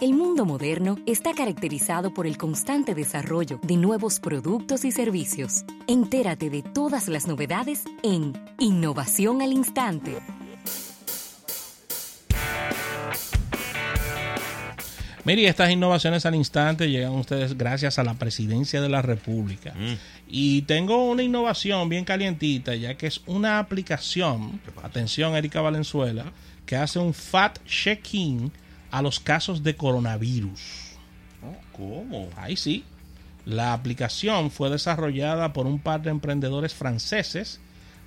El mundo moderno está caracterizado por el constante desarrollo de nuevos productos y servicios. Entérate de todas las novedades en Innovación al Instante. Mire, estas innovaciones al instante llegan a ustedes gracias a la presidencia de la República. Mm. Y tengo una innovación bien calientita, ya que es una aplicación, atención Erika Valenzuela, que hace un fat check-in a los casos de coronavirus. ¿Cómo? Ahí sí. La aplicación fue desarrollada por un par de emprendedores franceses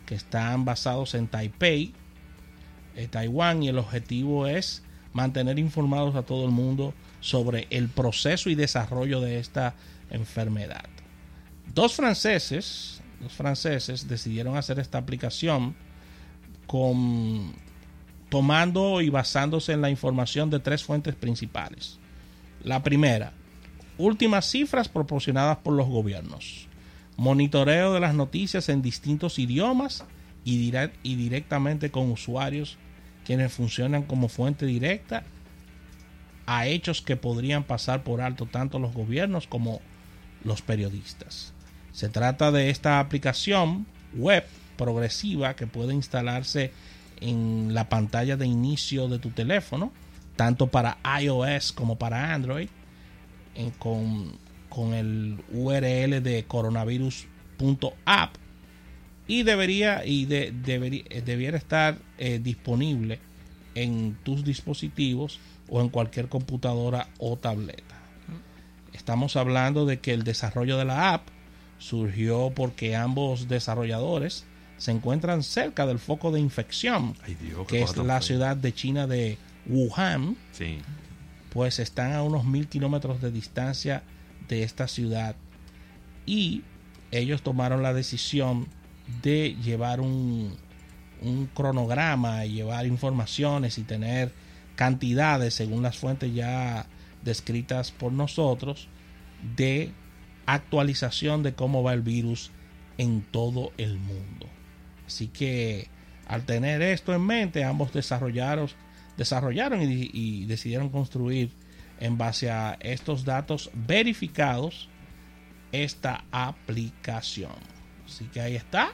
que están basados en Taipei, eh, Taiwán, y el objetivo es mantener informados a todo el mundo sobre el proceso y desarrollo de esta enfermedad. Dos franceses, dos franceses decidieron hacer esta aplicación con tomando y basándose en la información de tres fuentes principales. La primera, últimas cifras proporcionadas por los gobiernos, monitoreo de las noticias en distintos idiomas y, direct- y directamente con usuarios quienes funcionan como fuente directa a hechos que podrían pasar por alto tanto los gobiernos como los periodistas. Se trata de esta aplicación web progresiva que puede instalarse en la pantalla de inicio de tu teléfono, tanto para iOS como para Android, con, con el URL de coronavirus.app y debería y de- debería, eh, debiera estar eh, disponible en tus dispositivos o en cualquier computadora o tableta. Estamos hablando de que el desarrollo de la app surgió porque ambos desarrolladores se encuentran cerca del foco de infección, Ay, Dios, qué que es la ciudad de China de Wuhan, Sí. pues están a unos mil kilómetros de distancia de esta ciudad y ellos tomaron la decisión de llevar un, un cronograma y llevar informaciones y tener cantidades según las fuentes ya descritas por nosotros de actualización de cómo va el virus en todo el mundo. Así que al tener esto en mente, ambos desarrollaron, desarrollaron y, decidieron construir en base a estos datos verificados esta aplicación. Así que ahí está.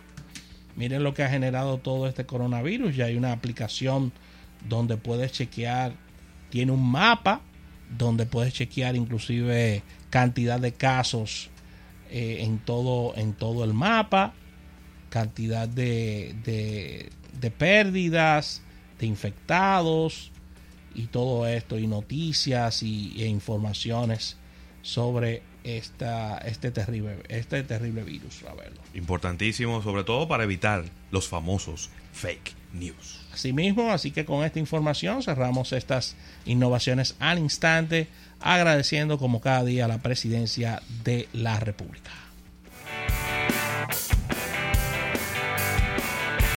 Miren lo que ha generado todo este coronavirus. Ya hay una aplicación donde puedes chequear, tiene un mapa donde puedes chequear inclusive cantidad de casos eh, en, todo, en todo el mapa, cantidad de, de, de pérdidas, de infectados y todo esto, y noticias y, e informaciones sobre esta, este, terrible, este terrible virus. A verlo. Importantísimo, sobre todo para evitar los famosos fake news. Asimismo, así que con esta información cerramos estas innovaciones al instante, agradeciendo como cada día la presidencia de la República.